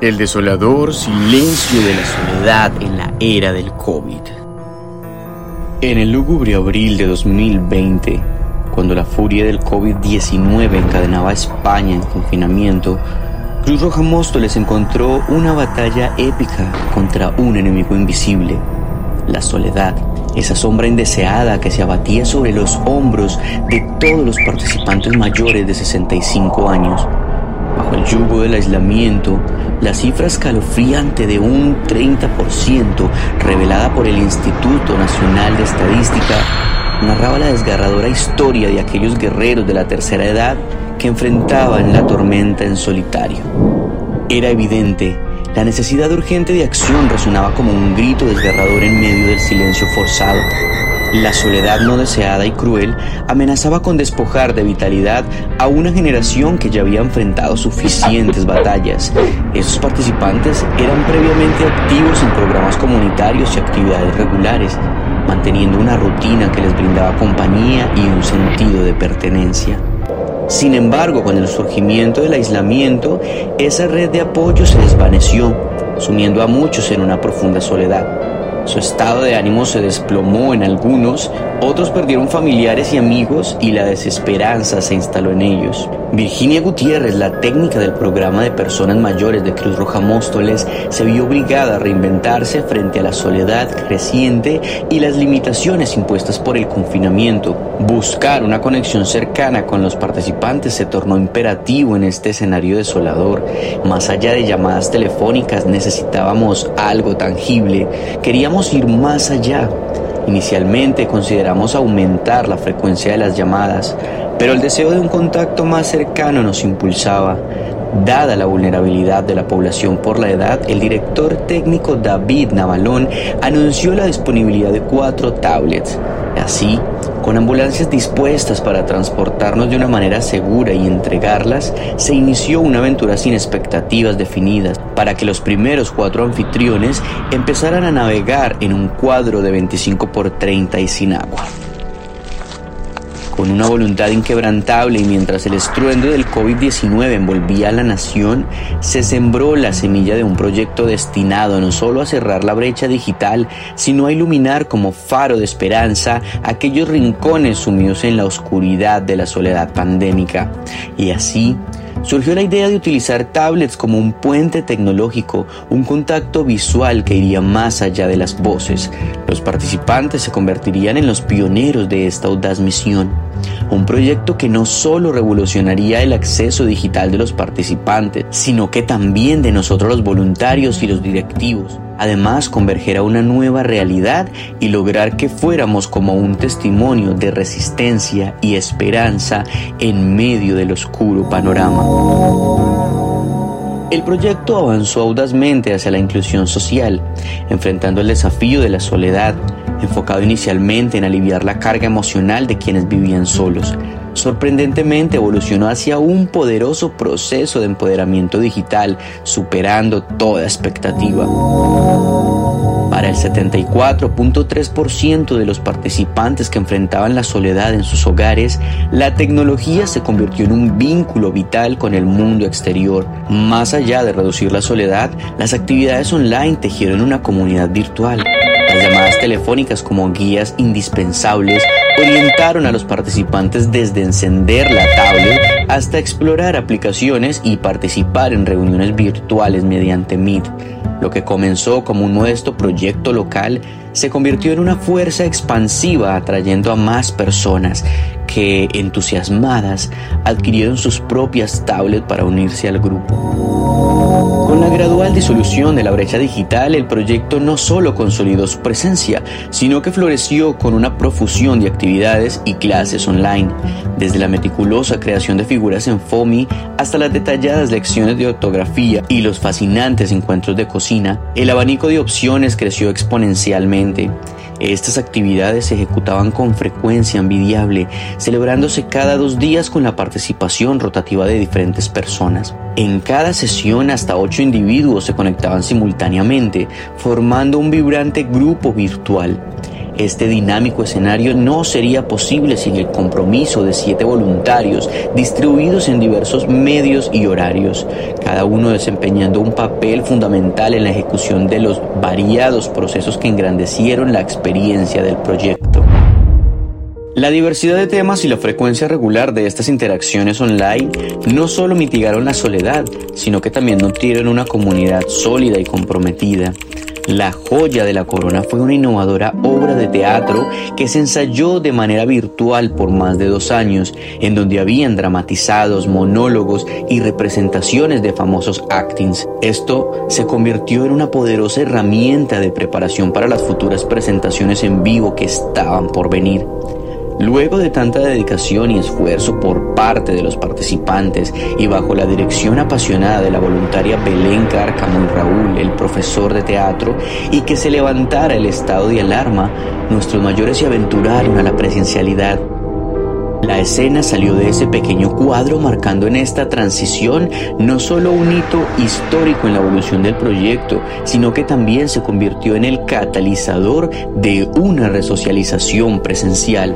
El desolador silencio de la soledad en la era del COVID. En el lúgubre abril de 2020, cuando la furia del COVID-19 encadenaba a España en confinamiento, Cruz Roja Móstoles encontró una batalla épica contra un enemigo invisible, la soledad, esa sombra indeseada que se abatía sobre los hombros de todos los participantes mayores de 65 años. Bajo el yugo del aislamiento, la cifra escalofriante de un 30% revelada por el Instituto Nacional de Estadística narraba la desgarradora historia de aquellos guerreros de la tercera edad que enfrentaban la tormenta en solitario. Era evidente, la necesidad urgente de acción resonaba como un grito desgarrador en medio del silencio forzado. La soledad no deseada y cruel amenazaba con despojar de vitalidad a una generación que ya había enfrentado suficientes batallas. Esos participantes eran previamente activos en programas comunitarios y actividades regulares, manteniendo una rutina que les brindaba compañía y un sentido de pertenencia. Sin embargo, con el surgimiento del aislamiento, esa red de apoyo se desvaneció, sumiendo a muchos en una profunda soledad. Su estado de ánimo se desplomó en algunos, otros perdieron familiares y amigos y la desesperanza se instaló en ellos. Virginia Gutiérrez, la técnica del programa de personas mayores de Cruz Roja Móstoles, se vio obligada a reinventarse frente a la soledad creciente y las limitaciones impuestas por el confinamiento. Buscar una conexión cercana con los participantes se tornó imperativo en este escenario desolador. Más allá de llamadas telefónicas necesitábamos algo tangible. Queríamos ir más allá. Inicialmente consideramos aumentar la frecuencia de las llamadas, pero el deseo de un contacto más cercano nos impulsaba. Dada la vulnerabilidad de la población por la edad, el director técnico David Navalón anunció la disponibilidad de cuatro tablets. Así, con ambulancias dispuestas para transportarnos de una manera segura y entregarlas, se inició una aventura sin expectativas definidas para que los primeros cuatro anfitriones empezaran a navegar en un cuadro de 25 por 30 y sin agua. Con una voluntad inquebrantable y mientras el estruendo del COVID-19 envolvía a la nación, se sembró la semilla de un proyecto destinado no solo a cerrar la brecha digital, sino a iluminar como faro de esperanza aquellos rincones sumidos en la oscuridad de la soledad pandémica. Y así, surgió la idea de utilizar tablets como un puente tecnológico, un contacto visual que iría más allá de las voces. Los participantes se convertirían en los pioneros de esta audaz misión. Un proyecto que no solo revolucionaría el acceso digital de los participantes, sino que también de nosotros los voluntarios y los directivos. Además, converger a una nueva realidad y lograr que fuéramos como un testimonio de resistencia y esperanza en medio del oscuro panorama. El proyecto avanzó audazmente hacia la inclusión social, enfrentando el desafío de la soledad, enfocado inicialmente en aliviar la carga emocional de quienes vivían solos. Sorprendentemente evolucionó hacia un poderoso proceso de empoderamiento digital, superando toda expectativa. Para el 74.3% de los participantes que enfrentaban la soledad en sus hogares, la tecnología se convirtió en un vínculo vital con el mundo exterior. Más allá de reducir la soledad, las actividades online tejieron una comunidad virtual. Llamadas telefónicas como guías indispensables orientaron a los participantes desde encender la tablet hasta explorar aplicaciones y participar en reuniones virtuales mediante Meet. Lo que comenzó como un modesto proyecto local se convirtió en una fuerza expansiva atrayendo a más personas que, entusiasmadas, adquirieron sus propias tablets para unirse al grupo. Con la gradual disolución de la brecha digital, el proyecto no solo consolidó su presencia, sino que floreció con una profusión de actividades y clases online, desde la meticulosa creación de figuras en FOMI hasta las detalladas lecciones de ortografía y los fascinantes encuentros de cocina, el abanico de opciones creció exponencialmente. Estas actividades se ejecutaban con frecuencia envidiable, celebrándose cada dos días con la participación rotativa de diferentes personas. En cada sesión hasta ocho individuos se conectaban simultáneamente, formando un vibrante grupo virtual. Este dinámico escenario no sería posible sin el compromiso de siete voluntarios distribuidos en diversos medios y horarios, cada uno desempeñando un papel fundamental en la ejecución de los variados procesos que engrandecieron la experiencia del proyecto. La diversidad de temas y la frecuencia regular de estas interacciones online no solo mitigaron la soledad, sino que también nutrieron una comunidad sólida y comprometida. La joya de la corona fue una innovadora obra de teatro que se ensayó de manera virtual por más de dos años, en donde habían dramatizados, monólogos y representaciones de famosos actings. Esto se convirtió en una poderosa herramienta de preparación para las futuras presentaciones en vivo que estaban por venir. Luego de tanta dedicación y esfuerzo por parte de los participantes y bajo la dirección apasionada de la voluntaria Belén Cárcamo y Raúl, el profesor de teatro, y que se levantara el estado de alarma, nuestros mayores se aventuraron a la presencialidad. La escena salió de ese pequeño cuadro marcando en esta transición no solo un hito histórico en la evolución del proyecto, sino que también se convirtió en el catalizador de una resocialización presencial.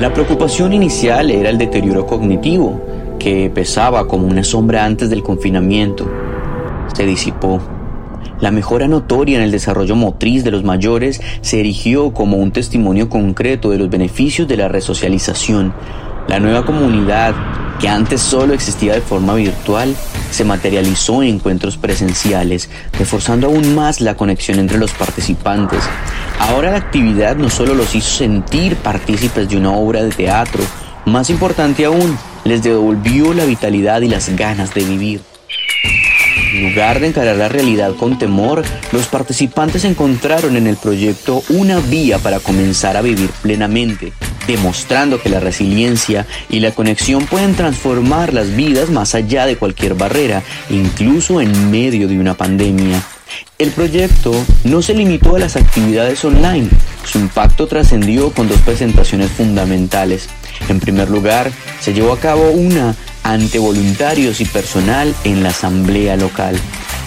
La preocupación inicial era el deterioro cognitivo, que pesaba como una sombra antes del confinamiento. Se disipó. La mejora notoria en el desarrollo motriz de los mayores se erigió como un testimonio concreto de los beneficios de la resocialización. La nueva comunidad, que antes solo existía de forma virtual, se materializó en encuentros presenciales, reforzando aún más la conexión entre los participantes. Ahora la actividad no solo los hizo sentir partícipes de una obra de teatro, más importante aún, les devolvió la vitalidad y las ganas de vivir. En lugar de encarar la realidad con temor, los participantes encontraron en el proyecto una vía para comenzar a vivir plenamente, demostrando que la resiliencia y la conexión pueden transformar las vidas más allá de cualquier barrera, incluso en medio de una pandemia. El proyecto no se limitó a las actividades online, su impacto trascendió con dos presentaciones fundamentales. En primer lugar, se llevó a cabo una ante voluntarios y personal en la asamblea local.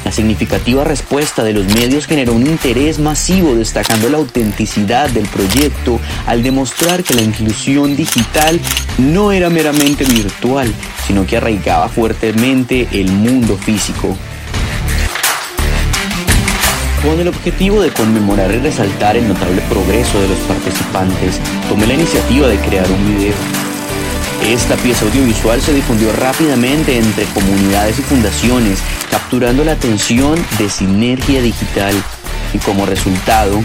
La significativa respuesta de los medios generó un interés masivo destacando la autenticidad del proyecto al demostrar que la inclusión digital no era meramente virtual, sino que arraigaba fuertemente el mundo físico. Con el objetivo de conmemorar y resaltar el notable progreso de los participantes, tomé la iniciativa de crear un video esta pieza audiovisual se difundió rápidamente entre comunidades y fundaciones, capturando la atención de Sinergia Digital. Y como resultado,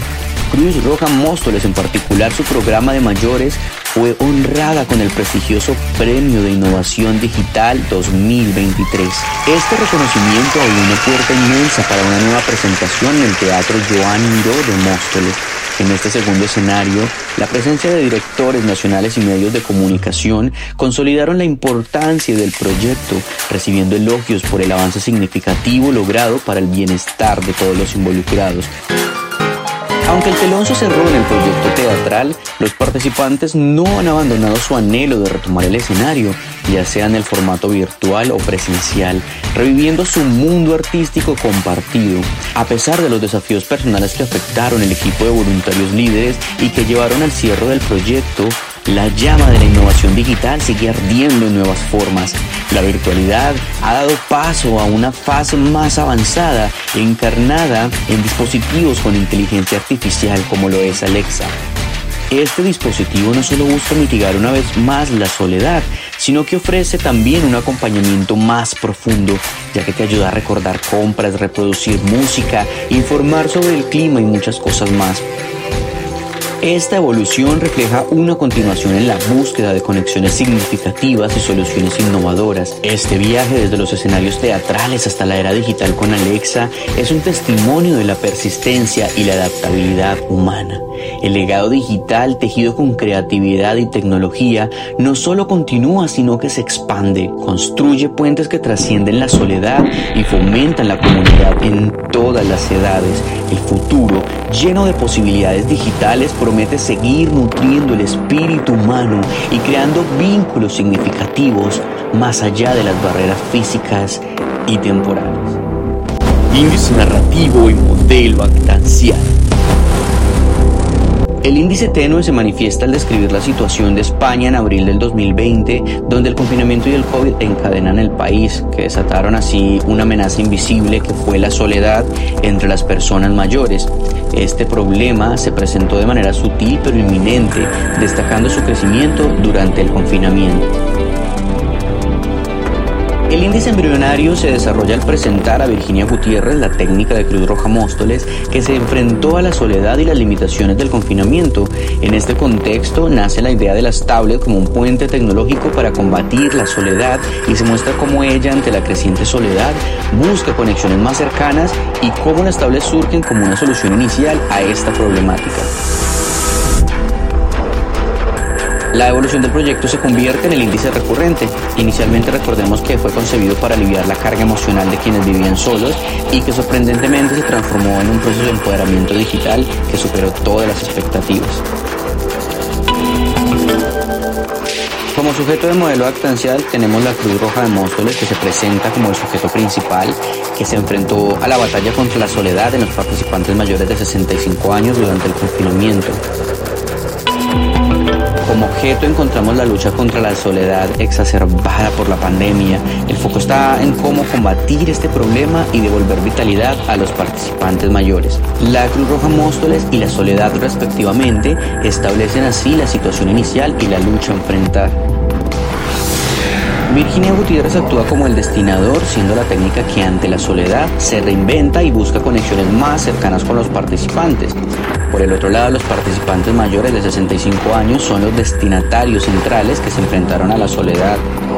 Cruz Roja Móstoles, en particular su programa de mayores, fue honrada con el prestigioso Premio de Innovación Digital 2023. Este reconocimiento abrió una puerta inmensa para una nueva presentación en el Teatro Joan Miró de Móstoles en este segundo escenario, la presencia de directores nacionales y medios de comunicación consolidaron la importancia del proyecto, recibiendo elogios por el avance significativo logrado para el bienestar de todos los involucrados. Aunque el telón se cerró en el proyecto teatral, los participantes no han abandonado su anhelo de retomar el escenario, ya sea en el formato virtual o presencial, reviviendo su mundo artístico compartido. A pesar de los desafíos personales que afectaron el equipo de voluntarios líderes y que llevaron al cierre del proyecto, la llama de la innovación digital sigue ardiendo en nuevas formas. La virtualidad ha dado paso a una fase más avanzada, encarnada en dispositivos con inteligencia artificial como lo es Alexa. Este dispositivo no solo busca mitigar una vez más la soledad, sino que ofrece también un acompañamiento más profundo, ya que te ayuda a recordar compras, reproducir música, informar sobre el clima y muchas cosas más. Esta evolución refleja una continuación en la búsqueda de conexiones significativas y soluciones innovadoras. Este viaje desde los escenarios teatrales hasta la era digital con Alexa es un testimonio de la persistencia y la adaptabilidad humana. El legado digital tejido con creatividad y tecnología no solo continúa sino que se expande, construye puentes que trascienden la soledad y fomentan la comunidad en todas las edades. El futuro, lleno de posibilidades digitales, promete seguir nutriendo el espíritu humano y creando vínculos significativos más allá de las barreras físicas y temporales. Índice narrativo y modelo actancial. El índice tenue se manifiesta al describir la situación de España en abril del 2020, donde el confinamiento y el COVID encadenan el país, que desataron así una amenaza invisible que fue la soledad entre las personas mayores. Este problema se presentó de manera sutil pero inminente, destacando su crecimiento durante el confinamiento. El índice embrionario se desarrolla al presentar a Virginia Gutiérrez la técnica de Cruz Roja Móstoles que se enfrentó a la soledad y las limitaciones del confinamiento. En este contexto nace la idea de las tablets como un puente tecnológico para combatir la soledad y se muestra cómo ella ante la creciente soledad busca conexiones más cercanas y cómo las tablets surgen como una solución inicial a esta problemática. La evolución del proyecto se convierte en el índice recurrente. Inicialmente recordemos que fue concebido para aliviar la carga emocional de quienes vivían solos y que sorprendentemente se transformó en un proceso de empoderamiento digital que superó todas las expectativas. Como sujeto de modelo actancial tenemos la Cruz Roja de Móstoles que se presenta como el sujeto principal que se enfrentó a la batalla contra la soledad de los participantes mayores de 65 años durante el confinamiento. Como objeto encontramos la lucha contra la soledad exacerbada por la pandemia. El foco está en cómo combatir este problema y devolver vitalidad a los participantes mayores. La Cruz Roja Móstoles y la soledad respectivamente establecen así la situación inicial y la lucha a enfrentar. Virginia Gutiérrez actúa como el destinador, siendo la técnica que ante la soledad se reinventa y busca conexiones más cercanas con los participantes. Por el otro lado, los participantes mayores de 65 años son los destinatarios centrales que se enfrentaron a la soledad.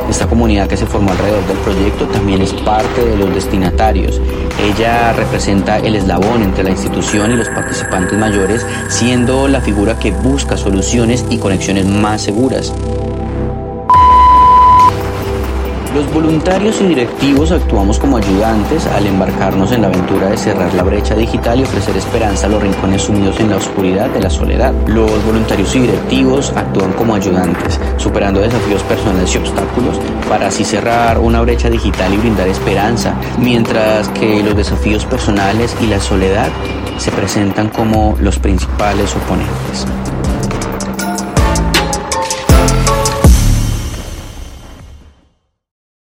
Esta comunidad que se formó alrededor del proyecto también es parte de los destinatarios. Ella representa el eslabón entre la institución y los participantes mayores, siendo la figura que busca soluciones y conexiones más seguras. Los voluntarios y directivos actuamos como ayudantes al embarcarnos en la aventura de cerrar la brecha digital y ofrecer esperanza a los rincones sumidos en la oscuridad de la soledad. Los voluntarios y directivos actúan como ayudantes, superando desafíos personales y obstáculos para así cerrar una brecha digital y brindar esperanza, mientras que los desafíos personales y la soledad se presentan como los principales oponentes.